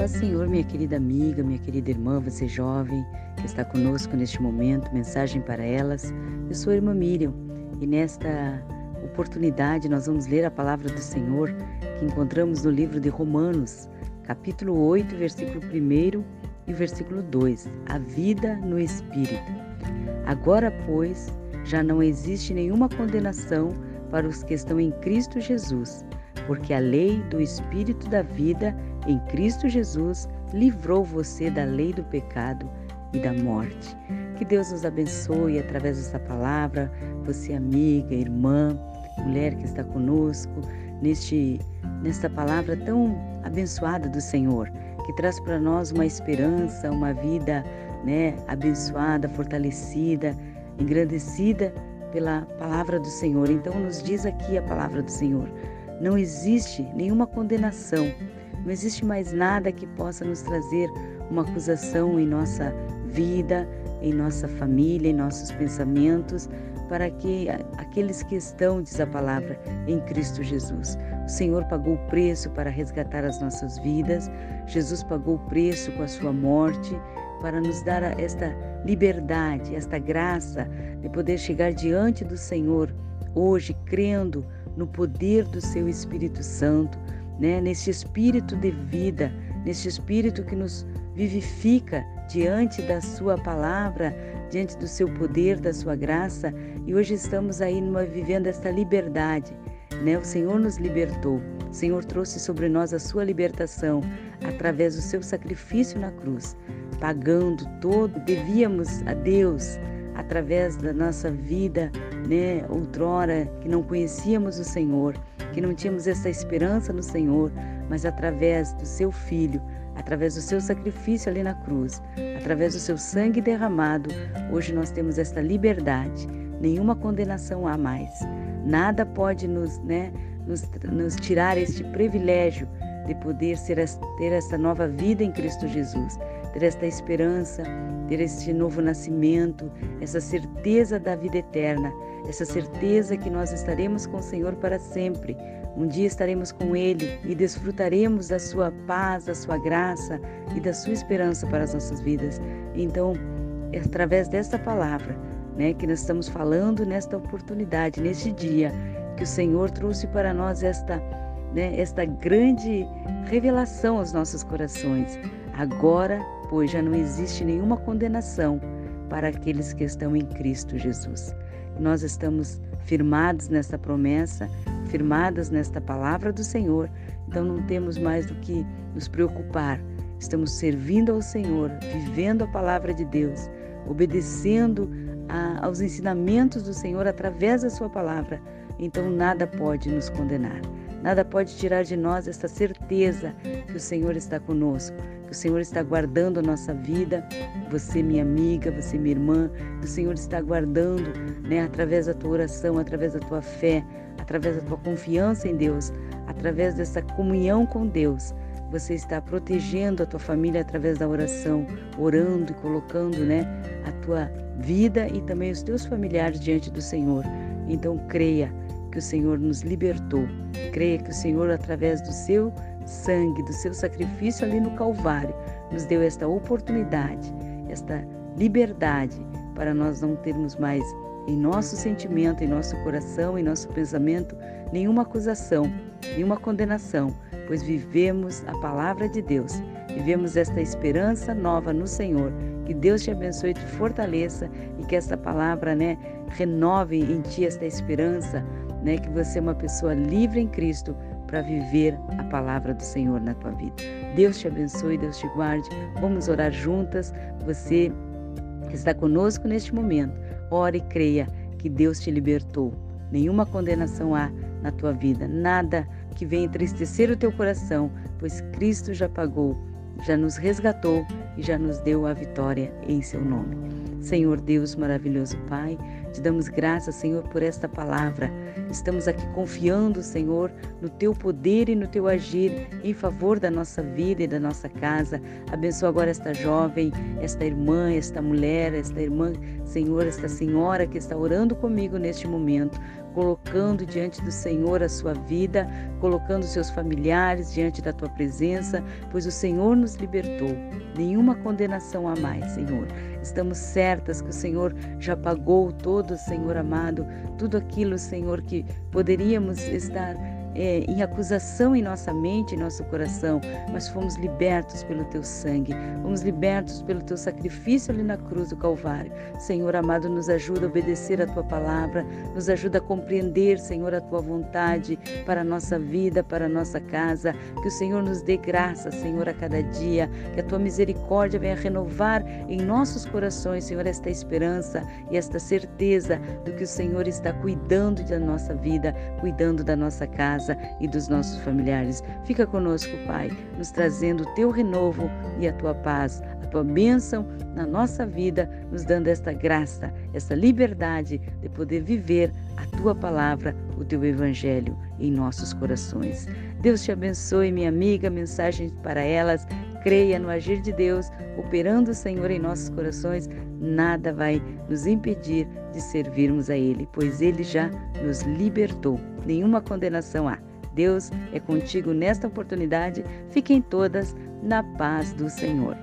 Paz Senhor, minha querida amiga, minha querida irmã, você jovem que está conosco neste momento, mensagem para elas. Eu sou a irmã Miriam e nesta oportunidade nós vamos ler a palavra do Senhor que encontramos no livro de Romanos, capítulo 8, versículo 1 e versículo 2. A vida no Espírito. Agora, pois, já não existe nenhuma condenação para os que estão em Cristo Jesus, porque a lei do Espírito da vida em Cristo Jesus livrou você da lei do pecado e da morte. Que Deus nos abençoe através dessa palavra, você amiga, irmã, mulher que está conosco, neste nesta palavra tão abençoada do Senhor, que traz para nós uma esperança, uma vida, né, abençoada, fortalecida, engrandecida pela palavra do Senhor. Então nos diz aqui a palavra do Senhor: não existe nenhuma condenação não existe mais nada que possa nos trazer uma acusação em nossa vida, em nossa família, em nossos pensamentos, para que aqueles que estão, diz a palavra, em Cristo Jesus. O Senhor pagou o preço para resgatar as nossas vidas, Jesus pagou o preço com a sua morte para nos dar esta liberdade, esta graça de poder chegar diante do Senhor hoje, crendo no poder do seu Espírito Santo, né, nesse espírito de vida, nesse espírito que nos vivifica diante da Sua palavra, diante do Seu poder, da Sua graça. E hoje estamos aí numa, vivendo esta liberdade. Né? O Senhor nos libertou, o Senhor trouxe sobre nós a Sua libertação através do Seu sacrifício na cruz, pagando todo. Devíamos a Deus através da nossa vida, né, outrora que não conhecíamos o Senhor, que não tínhamos essa esperança no Senhor, mas através do seu filho, através do seu sacrifício ali na cruz, através do seu sangue derramado, hoje nós temos esta liberdade. Nenhuma condenação há mais. Nada pode nos, né, nos, nos tirar este privilégio de poder ser, ter essa nova vida em Cristo Jesus, ter esta esperança, ter este novo nascimento, essa certeza da vida eterna, essa certeza que nós estaremos com o Senhor para sempre. Um dia estaremos com Ele e desfrutaremos da Sua paz, da Sua graça e da Sua esperança para as nossas vidas. Então, é através desta palavra, né, que nós estamos falando nesta oportunidade, neste dia, que o Senhor trouxe para nós esta, né, esta grande revelação aos nossos corações. Agora, pois, já não existe nenhuma condenação para aqueles que estão em Cristo Jesus. Nós estamos firmados nesta promessa, firmadas nesta palavra do Senhor, então não temos mais do que nos preocupar. Estamos servindo ao Senhor, vivendo a palavra de Deus, obedecendo a, aos ensinamentos do Senhor através da Sua palavra. Então nada pode nos condenar. Nada pode tirar de nós essa certeza que o Senhor está conosco, que o Senhor está guardando a nossa vida, você, minha amiga, você, minha irmã, que o Senhor está guardando, né, através da tua oração, através da tua fé, através da tua confiança em Deus, através dessa comunhão com Deus. Você está protegendo a tua família através da oração, orando e colocando, né, a tua vida e também os teus familiares diante do Senhor. Então creia, que o Senhor nos libertou. Creia que o Senhor, através do seu sangue, do seu sacrifício ali no Calvário, nos deu esta oportunidade, esta liberdade para nós não termos mais em nosso sentimento, em nosso coração, em nosso pensamento, nenhuma acusação, nenhuma condenação, pois vivemos a palavra de Deus, vivemos esta esperança nova no Senhor. Que Deus te abençoe, te fortaleça e que esta palavra, né, renove em ti esta esperança, né, que você é uma pessoa livre em Cristo para viver a palavra do Senhor na tua vida. Deus te abençoe, Deus te guarde. Vamos orar juntas. Você que está conosco neste momento, ore e creia que Deus te libertou. Nenhuma condenação há na tua vida, nada que venha entristecer o teu coração, pois Cristo já pagou, já nos resgatou e já nos deu a vitória em seu nome. Senhor Deus maravilhoso Pai, te damos graças, Senhor, por esta palavra. Estamos aqui confiando, Senhor, no teu poder e no teu agir em favor da nossa vida e da nossa casa. Abençoa agora esta jovem, esta irmã, esta mulher, esta irmã, Senhor, esta senhora que está orando comigo neste momento. Colocando diante do Senhor a sua vida, colocando seus familiares diante da tua presença, pois o Senhor nos libertou. Nenhuma condenação a mais, Senhor. Estamos certas que o Senhor já pagou todo, Senhor amado, tudo aquilo, Senhor, que poderíamos estar é, em acusação em nossa mente, em nosso coração, mas fomos libertos pelo teu sangue, fomos libertos pelo teu sacrifício ali na cruz do Calvário. Senhor amado, nos ajuda a obedecer a tua palavra, nos ajuda a compreender, Senhor, a tua vontade para a nossa vida, para a nossa casa. Que o Senhor nos dê graça, Senhor, a cada dia, que a tua misericórdia venha renovar em nossos corações, Senhor, esta esperança e esta certeza do que o Senhor está cuidando da nossa vida, cuidando da nossa casa e dos nossos familiares. Fica conosco, Pai, nos trazendo o teu renovo e a tua paz, a tua bênção na nossa vida, nos dando esta graça, essa liberdade de poder viver a tua palavra, o teu evangelho em nossos corações. Deus te abençoe, minha amiga, mensagem para elas. Creia no agir de Deus, operando o Senhor em nossos corações, nada vai nos impedir de servirmos a Ele, pois Ele já nos libertou. Nenhuma condenação há. Deus é contigo nesta oportunidade. Fiquem todas na paz do Senhor.